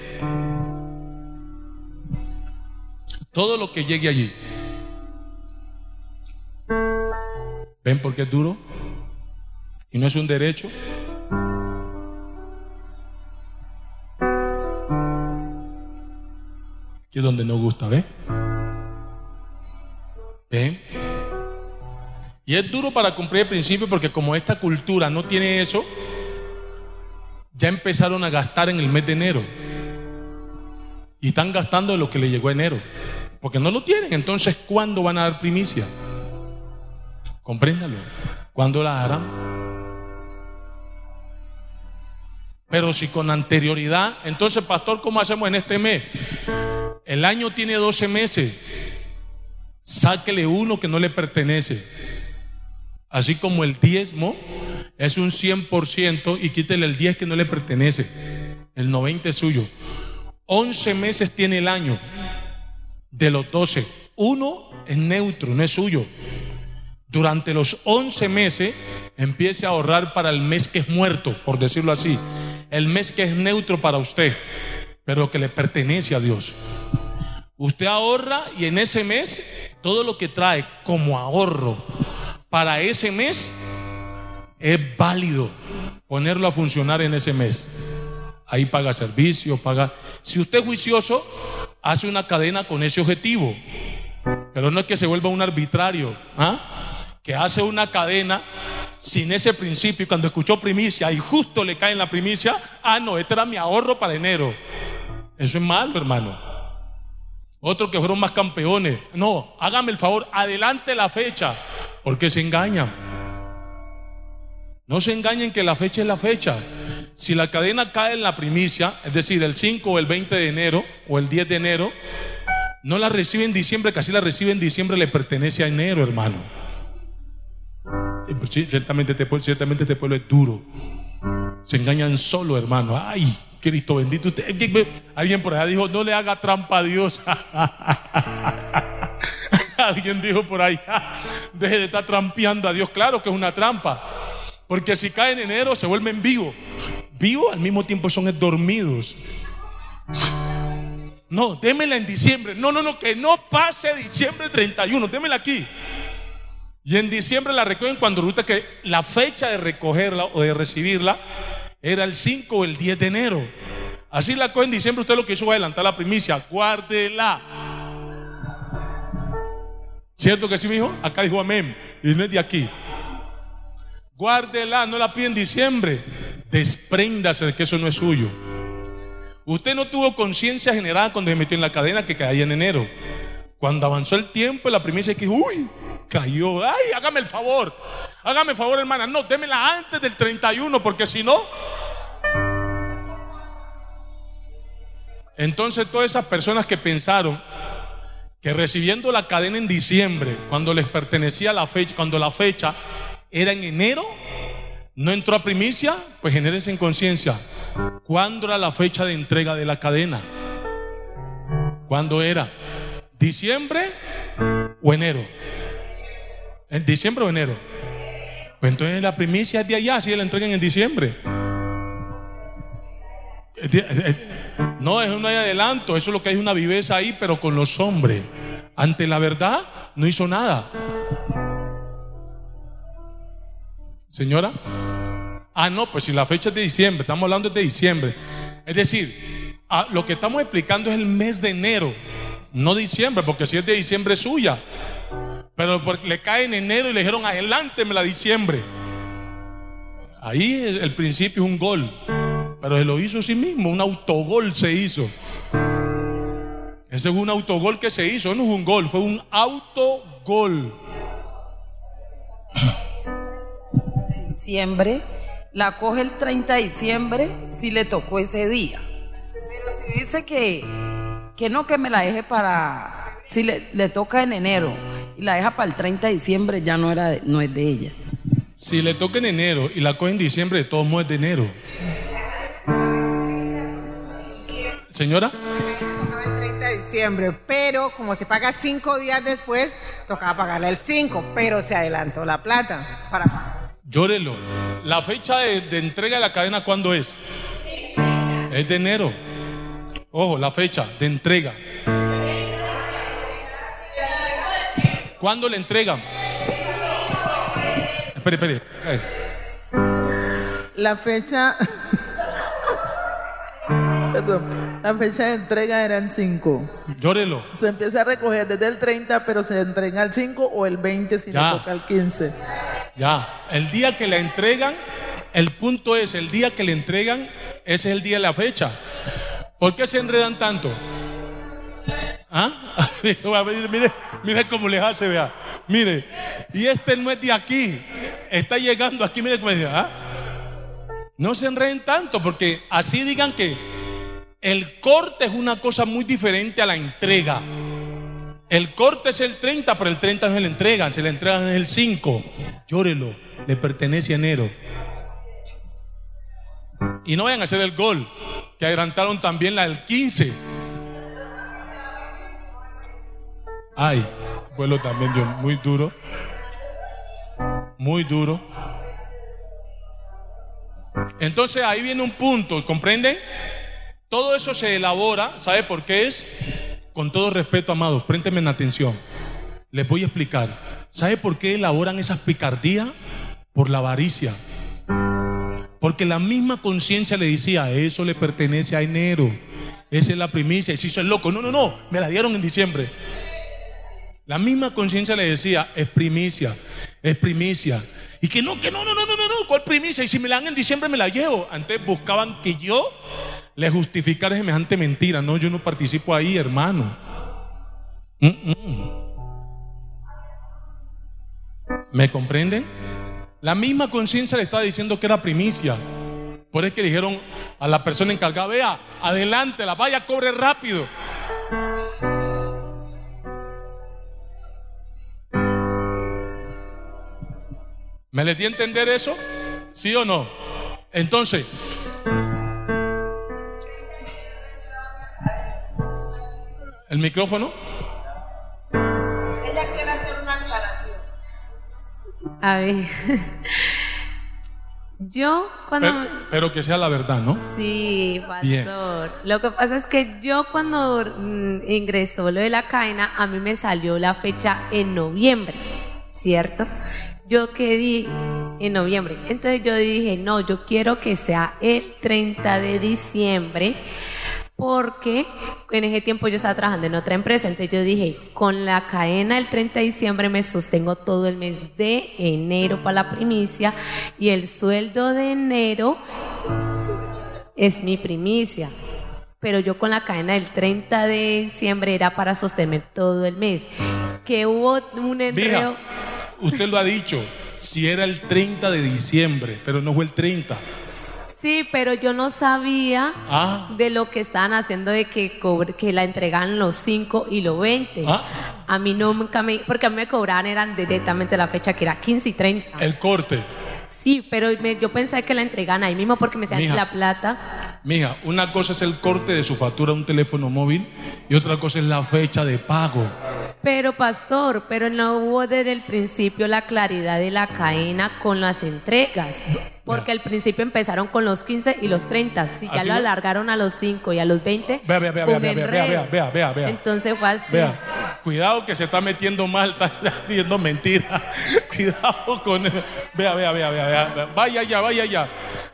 Todo lo que llegue allí. ¿Ven por qué es duro? Y no es un derecho. Que es donde no gusta, ¿ven? ¿Ven? Y es duro para cumplir el principio porque como esta cultura no tiene eso, ya empezaron a gastar en el mes de enero. Y están gastando lo que le llegó a enero. Porque no lo tienen. Entonces, ¿cuándo van a dar primicia? Compréndalo. ¿Cuándo la harán? Pero si con anterioridad, entonces, pastor, ¿cómo hacemos en este mes? El año tiene 12 meses. Sáquele uno que no le pertenece. Así como el diezmo es un 100% y quítele el 10 que no le pertenece. El 90 es suyo. 11 meses tiene el año de los 12. Uno es neutro, no es suyo. Durante los 11 meses empiece a ahorrar para el mes que es muerto, por decirlo así. El mes que es neutro para usted, pero que le pertenece a Dios. Usted ahorra y en ese mes todo lo que trae como ahorro para ese mes es válido ponerlo a funcionar en ese mes. Ahí paga servicio, paga. Si usted es juicioso, hace una cadena con ese objetivo. Pero no es que se vuelva un arbitrario, ¿ah? que hace una cadena sin ese principio y cuando escuchó primicia y justo le cae en la primicia, ah, no, este era mi ahorro para enero. Eso es malo, hermano. Otros que fueron más campeones. No, hágame el favor, adelante la fecha, porque se engañan. No se engañen que la fecha es la fecha. Si la cadena cae en la primicia, es decir, el 5 o el 20 de enero o el 10 de enero, no la recibe en diciembre, casi la recibe en diciembre, le pertenece a enero, hermano. Pues ciertamente este, ciertamente este pueblo es duro. Se engañan solo, hermano. Ay, Cristo bendito. Alguien por allá dijo, no le haga trampa a Dios. alguien dijo por ahí, deje de estar trampeando a Dios. Claro que es una trampa. Porque si cae en enero se vuelven vivos. Vivos al mismo tiempo son dormidos. No, démela en diciembre. No, no, no, que no pase diciembre 31. Démela aquí. Y en diciembre la recogen cuando resulta que la fecha de recogerla o de recibirla era el 5 o el 10 de enero. Así la coge en diciembre, usted lo que hizo fue adelantar la primicia, guárdela. ¿Cierto que sí, mi hijo? Acá dijo amén. Y no es de aquí. Guárdela, no la pide en diciembre. Despréndase de que eso no es suyo. Usted no tuvo conciencia generada cuando se metió en la cadena que caía en enero. Cuando avanzó el tiempo, la primicia que uy, cayó. Ay, hágame el favor. Hágame el favor, hermana. No, démela antes del 31, porque si no. Entonces, todas esas personas que pensaron que recibiendo la cadena en diciembre, cuando les pertenecía la fecha, cuando la fecha era en enero, no entró a primicia, pues genérense en conciencia. ¿Cuándo era la fecha de entrega de la cadena? ¿Cuándo era? ¿Diciembre o enero? ¿En diciembre o enero? Pues entonces la primicia es de allá, si la entregan en diciembre. No, es un adelanto, eso es lo que hay una viveza ahí, pero con los hombres. Ante la verdad, no hizo nada. Señora. Ah, no, pues si la fecha es de diciembre, estamos hablando de diciembre. Es decir, ah, lo que estamos explicando es el mes de enero, no diciembre, porque si es de diciembre es suya. Pero le cae en enero y le dijeron, adelánteme la diciembre. Ahí el principio es un gol. Pero se lo hizo sí mismo, un autogol se hizo. Ese es un autogol que se hizo, no es un gol, fue un autogol. Diciembre, la coge el 30 de diciembre si le tocó ese día. Pero si dice que, que no, que me la deje para, si le, le toca en enero y la deja para el 30 de diciembre, ya no, era no es de ella. Si le toca en enero y la coge en diciembre, de todos modos es de enero. Señora. El 30 de diciembre, pero como se paga cinco días después, tocaba pagarle el 5, pero se adelantó la plata para Llórelo. La fecha de, de entrega de la cadena, ¿cuándo es? Es de enero. Ojo, la fecha de entrega. ¿Cuándo le entregan? Espere, espere. La fecha. Perdón. La fecha de entrega eran 5. Llórelo. Se empieza a recoger desde el 30, pero se entrega el 5 o el 20 si le toca el 15. Ya. El día que la entregan, el punto es, el día que le entregan, ese es el día de la fecha. ¿Por qué se enredan tanto? ¿Ah? mire, mire, cómo les hace, vea. Mire, y este no es de aquí. Está llegando aquí, mire cómo dice, ¿ah? No se enreden tanto porque así digan que el corte es una cosa muy diferente a la entrega. El corte es el 30, pero el 30 no se le entregan, se le entregan el 5. Llórelo, le pertenece a enero. Y no vayan a hacer el gol, que adelantaron también la del 15. Ay, pueblo también dio muy duro. Muy duro. Entonces ahí viene un punto, ¿comprenden? Todo eso se elabora, ¿sabe por qué es? Con todo respeto, amados, préntenme en atención. Les voy a explicar. ¿Sabe por qué elaboran esas picardías? Por la avaricia. Porque la misma conciencia le decía, eso le pertenece a enero. Esa es la primicia. Y hizo el loco. No, no, no, me la dieron en diciembre. La misma conciencia le decía, es primicia, es primicia. Y que no, que no, no, no, no, no, no, ¿cuál primicia? Y si me la dan en diciembre me la llevo. Antes buscaban que yo le justificara semejante mentira. No, yo no participo ahí, hermano. Mm, mm. ¿Me comprenden? La misma conciencia le estaba diciendo que era primicia. Por eso que dijeron a la persona encargada, vea, adelante, la vaya, cobre rápido. ¿Me les di a entender eso? ¿Sí o no? Entonces, ¿el micrófono? Ella quiere hacer una aclaración. A ver. Yo cuando... Pero, pero que sea la verdad, ¿no? Sí, Bien. pastor. Lo que pasa es que yo cuando mm, ingresó lo de la cadena, a mí me salió la fecha en noviembre, ¿cierto? Yo quedé en noviembre. Entonces yo dije, no, yo quiero que sea el 30 de diciembre porque en ese tiempo yo estaba trabajando en otra empresa, entonces yo dije, con la cadena el 30 de diciembre me sostengo todo el mes de enero para la primicia y el sueldo de enero es mi primicia. Pero yo con la cadena del 30 de diciembre era para sostener todo el mes. Que hubo un Mija, enredo. Usted lo ha dicho, si era el 30 de diciembre, pero no fue el 30. Sí, pero yo no sabía Ah. de lo que estaban haciendo de que, cobre- que la entregaban los 5 y los 20. Ah. A mí nunca me... Porque a mí me cobraban eran directamente la fecha que era 15 y 30. El corte. Sí, pero me- yo pensé que la entregaban ahí mismo porque me decían la plata. Mija, una cosa es el corte de su factura a un teléfono móvil y otra cosa es la fecha de pago. Pero pastor, pero no hubo desde el principio la claridad de la cadena con las entregas. Porque al principio empezaron con los 15 y los 30. Si ya Así lo alargaron a los 5 y a los 20. Vea, vea, vea, vea, vea, vea, vea, enredo. vea, vea, vea. Entonces fue así. Vea, cuidado que se está metiendo mal, está diciendo mentira. Cuidado con. Vea, vea, vea, vea, vea. Vaya ya, vaya ya.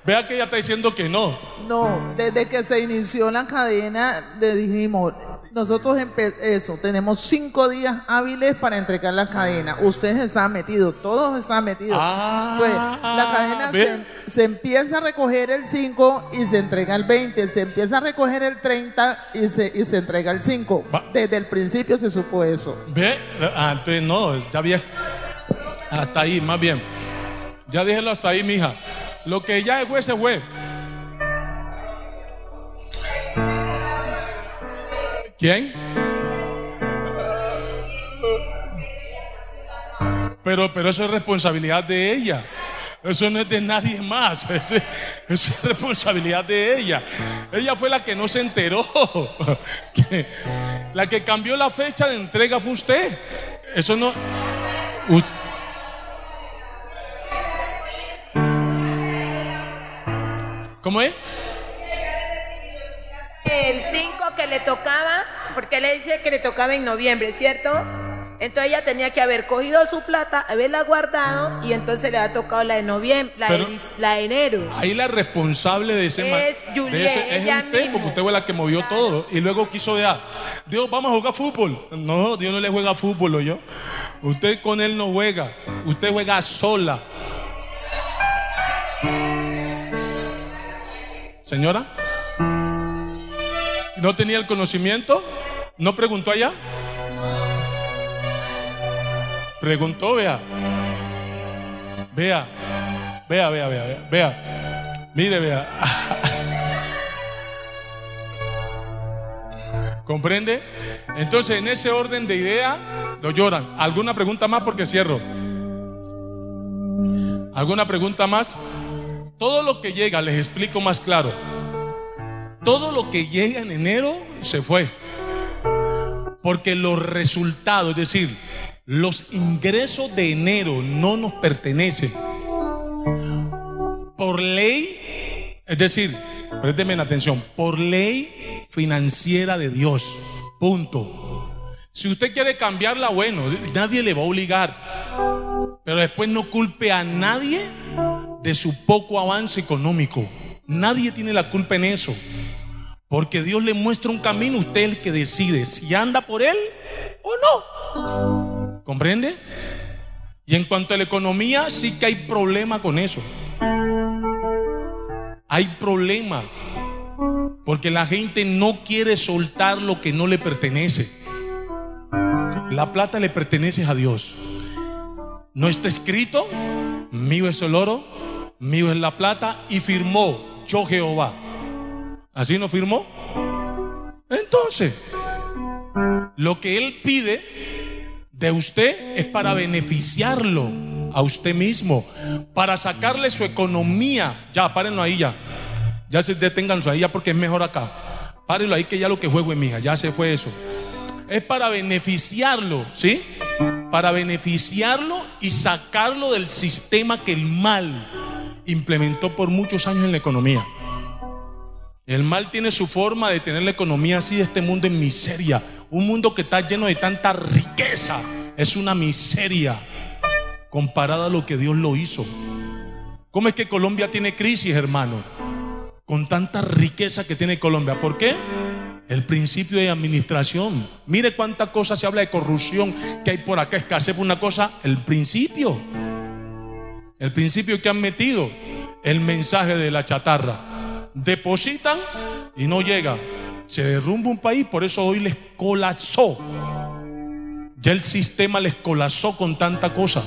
Vea que ella está diciendo que no. No, desde que se inició la cadena, le dijimos, nosotros eso, tenemos cinco días hábiles para entregar la cadena. Ustedes están metidos, todos están metidos. Ah, Pues, la cadena ¿ve? Se, empieza a recoger el 5 y se entrega el 20, se empieza a recoger el 30 y se, y se entrega el 5. Va- Desde el principio se supo eso. ¿Ve? Ah, entonces no, ya bien. Hasta ahí, más bien. Ya déjelo hasta ahí, mija. Lo que ya es se fue. ¿Quién? Pero, pero eso es responsabilidad de ella. Eso no es de nadie más. Eso, es responsabilidad de ella. Ella fue la que no se enteró. La que cambió la fecha de entrega fue usted. Eso no. ¿Cómo es? El 5 que le tocaba, porque le dice que le tocaba en noviembre, ¿cierto? Entonces ella tenía que haber cogido su plata, haberla guardado y entonces le ha tocado la de noviembre, la, Pero- de, la de enero. Ahí la responsable de ese Es de Juliet, ese- es usted, porque usted fue la que movió todo. Y luego quiso dejar. Dios, vamos a jugar fútbol. No, Dios no le juega fútbol, yo. Usted con él no juega. Usted juega sola. Señora, ¿no tenía el conocimiento? ¿No preguntó allá? Preguntó, vea. Vea, vea, vea, vea, vea. Mire, vea. ¿Comprende? Entonces, en ese orden de idea, lo lloran. ¿Alguna pregunta más? Porque cierro. ¿Alguna pregunta más? Todo lo que llega, les explico más claro. Todo lo que llega en enero se fue. Porque los resultados, es decir, los ingresos de enero no nos pertenecen. Por ley, es decir, présteme atención, por ley financiera de Dios. Punto. Si usted quiere cambiarla, bueno, nadie le va a obligar. Pero después no culpe a nadie de su poco avance económico. Nadie tiene la culpa en eso. Porque Dios le muestra un camino, usted es el que decide si anda por él o no. ¿Comprende? Y en cuanto a la economía, sí que hay problema con eso. Hay problemas. Porque la gente no quiere soltar lo que no le pertenece. La plata le pertenece a Dios. No está escrito, mío es el oro, mío es la plata, y firmó yo Jehová. ¿Así no firmó? Entonces, lo que él pide de usted es para beneficiarlo a usted mismo, para sacarle su economía. Ya, párenlo ahí ya. Ya se deténganlo ahí ya porque es mejor acá. Párenlo ahí que ya lo que juego es mija, ya se fue eso. Es para beneficiarlo, ¿sí? Para beneficiarlo y sacarlo del sistema que el mal implementó por muchos años en la economía. El mal tiene su forma de tener la economía así, este mundo en miseria. Un mundo que está lleno de tanta riqueza. Es una miseria comparada a lo que Dios lo hizo. ¿Cómo es que Colombia tiene crisis, hermano? Con tanta riqueza que tiene Colombia. ¿Por qué? El principio de administración. Mire cuánta cosa se habla de corrupción que hay por acá, escasez una cosa. El principio. El principio que han metido. El mensaje de la chatarra depositan y no llega. Se derrumba un país, por eso hoy les colapsó. Ya el sistema les colapsó con tanta cosa.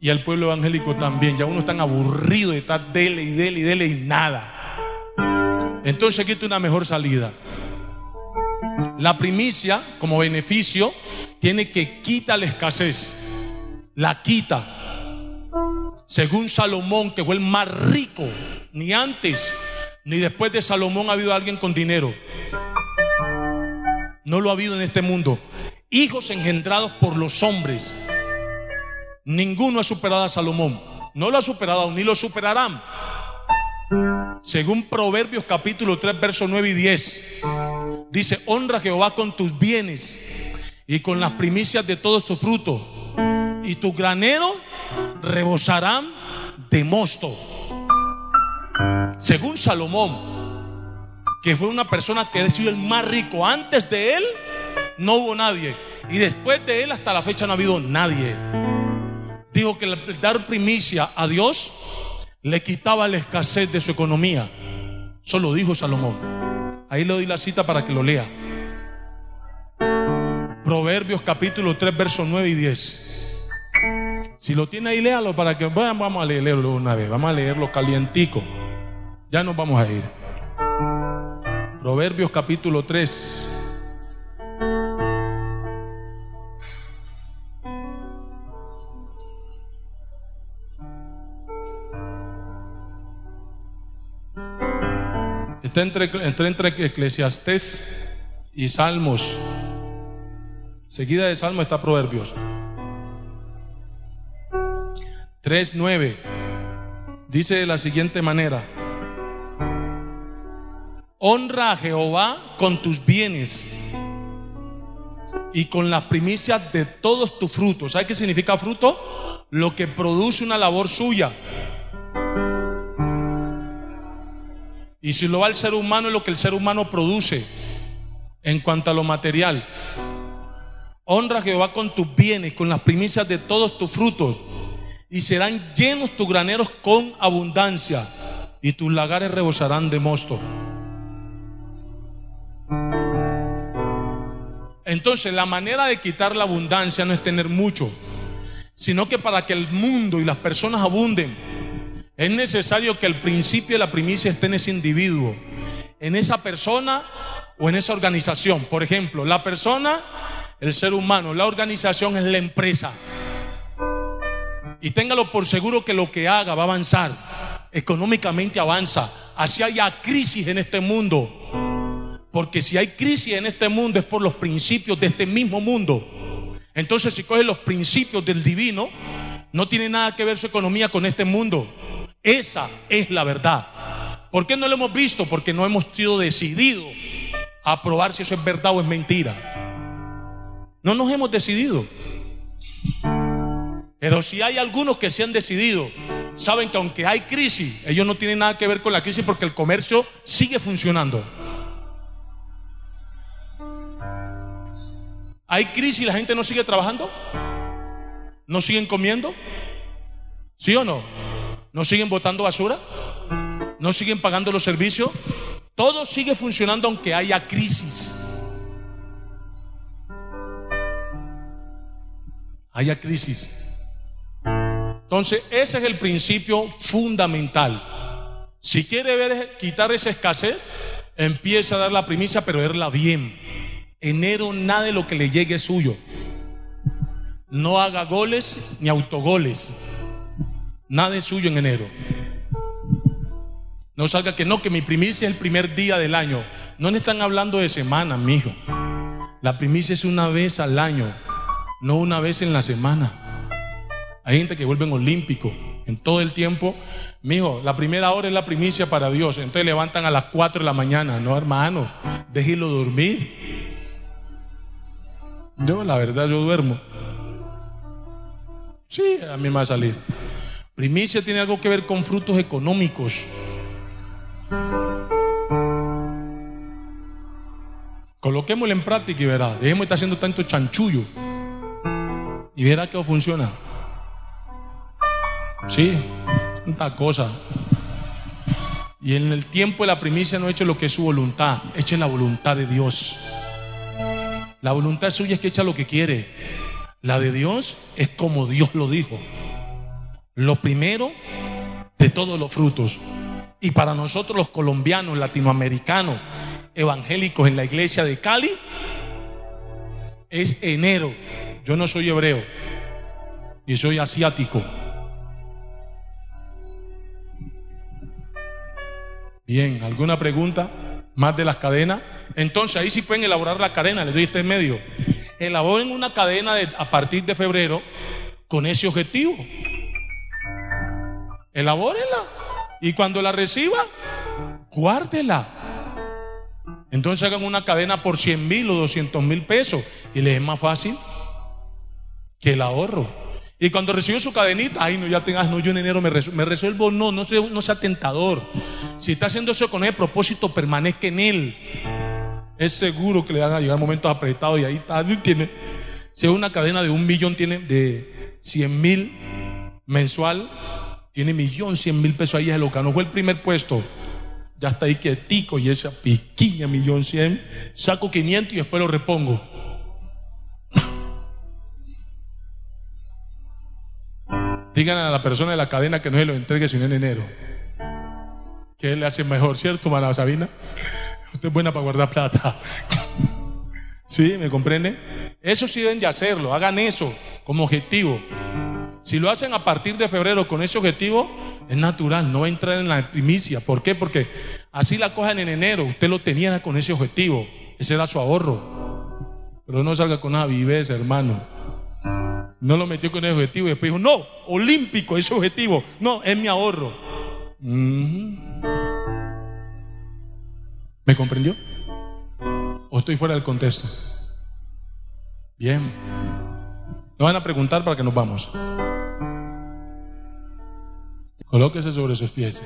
Y al pueblo evangélico también. Ya uno está aburrido de estar dele y dele y dele y nada. Entonces aquí está una mejor salida. La primicia, como beneficio, tiene que quitar la escasez. La quita. Según Salomón, que fue el más rico ni antes ni después de Salomón ha habido alguien con dinero. No lo ha habido en este mundo. Hijos engendrados por los hombres. Ninguno ha superado a Salomón. No lo ha superado ni lo superarán. Según Proverbios capítulo 3, versos 9 y 10. Dice, honra a Jehová con tus bienes y con las primicias de todos tus frutos. Y tus graneros rebosarán de mosto. Según Salomón, que fue una persona que ha sido el más rico, antes de él no hubo nadie. Y después de él hasta la fecha no ha habido nadie. Dijo que dar primicia a Dios le quitaba la escasez de su economía. Solo dijo Salomón. Ahí le doy la cita para que lo lea. Proverbios capítulo 3, versos 9 y 10. Si lo tiene ahí, léalo para que vamos a leerlo una vez. Vamos a leerlo calientico. Ya nos vamos a ir. Proverbios capítulo 3. Está entre, entre, entre Eclesiastés y Salmos. Seguida de Salmos está Proverbios. 3.9. Dice de la siguiente manera. Honra a Jehová con tus bienes y con las primicias de todos tus frutos. ¿Sabes qué significa fruto? Lo que produce una labor suya. Y si lo va el ser humano es lo que el ser humano produce en cuanto a lo material. Honra a Jehová con tus bienes, con las primicias de todos tus frutos. Y serán llenos tus graneros con abundancia. Y tus lagares rebosarán de mosto. Entonces la manera de quitar la abundancia no es tener mucho, sino que para que el mundo y las personas abunden, Es necesario que el principio de la primicia esté en ese individuo, en esa persona o en esa organización. Por ejemplo, la persona, el ser humano, la organización es la empresa. Y téngalo por seguro que lo que haga va a avanzar. Económicamente avanza. Así haya crisis en este mundo. Porque si hay crisis en este mundo es por los principios de este mismo mundo. Entonces si coge los principios del divino, no tiene nada que ver su economía con este mundo. Esa es la verdad. ¿Por qué no lo hemos visto? Porque no hemos sido decididos a probar si eso es verdad o es mentira. No nos hemos decidido. Pero si hay algunos que se han decidido, saben que aunque hay crisis, ellos no tienen nada que ver con la crisis porque el comercio sigue funcionando. ¿Hay crisis y la gente no sigue trabajando? ¿No siguen comiendo? ¿Sí o no? ¿No siguen botando basura? ¿No siguen pagando los servicios? Todo sigue funcionando aunque haya crisis. Haya crisis. Entonces, ese es el principio fundamental. Si quiere ver quitar esa escasez, empieza a dar la primicia, pero verla bien. Enero nada de lo que le llegue es suyo. No haga goles ni autogoles. Nada es suyo en enero. No salga que no, que mi primicia es el primer día del año. No están hablando de semana, mijo. La primicia es una vez al año, no una vez en la semana. Hay gente que vuelven olímpico en todo el tiempo. Mijo, la primera hora es la primicia para Dios. Entonces levantan a las 4 de la mañana. No, hermano, déjelo dormir. Yo, la verdad, yo duermo. Sí, a mí me va a salir. Primicia tiene algo que ver con frutos económicos. Coloquémoslo en práctica y verá. Dejemos de estar haciendo tanto chanchullo. Y verá que funciona. Sí, tanta cosa. Y en el tiempo de la primicia no eche lo que es su voluntad, eche la voluntad de Dios. La voluntad suya es que echa lo que quiere. La de Dios es como Dios lo dijo. Lo primero de todos los frutos. Y para nosotros los colombianos, latinoamericanos, evangélicos en la iglesia de Cali, es enero. Yo no soy hebreo y soy asiático. Bien, ¿alguna pregunta? Más de las cadenas. Entonces ahí sí pueden elaborar la cadena, les doy este medio. Elaboren una cadena de, a partir de febrero con ese objetivo. Elabórenla. Y cuando la reciba, guárdela. Entonces hagan una cadena por 100 mil o 200 mil pesos y les es más fácil que el ahorro. Y cuando recibió su cadenita, ay, no, ya tengas, no, yo en enero me, resuelvo, no, no sea, no sea tentador. Si está haciendo eso con el propósito, permanezca en él. Es seguro que le van a llegar momentos apretados y ahí está, tiene, si es una cadena de un millón, tiene de 100 mil mensual, tiene millón, 100 mil pesos ahí, es lo que no fue el primer puesto. Ya está ahí quietico y esa piquiña, millón 100, saco 500 y después lo repongo. Digan a la persona de la cadena que no se lo entregue sino en enero. Que le hace mejor, ¿cierto, Mana Sabina? Usted es buena para guardar plata. ¿Sí? ¿Me comprende? Eso sí deben de hacerlo, hagan eso como objetivo. Si lo hacen a partir de febrero con ese objetivo, es natural, no entrar en la primicia. ¿Por qué? Porque así la cojan en enero, usted lo tenía con ese objetivo, ese era su ahorro. Pero no salga con una viveza, hermano. No lo metió con el objetivo y después dijo, no, olímpico, ese objetivo. No, es mi ahorro. ¿Me comprendió? ¿O estoy fuera del contexto? Bien. Nos van a preguntar para que nos vamos. Colóquese sobre sus pies.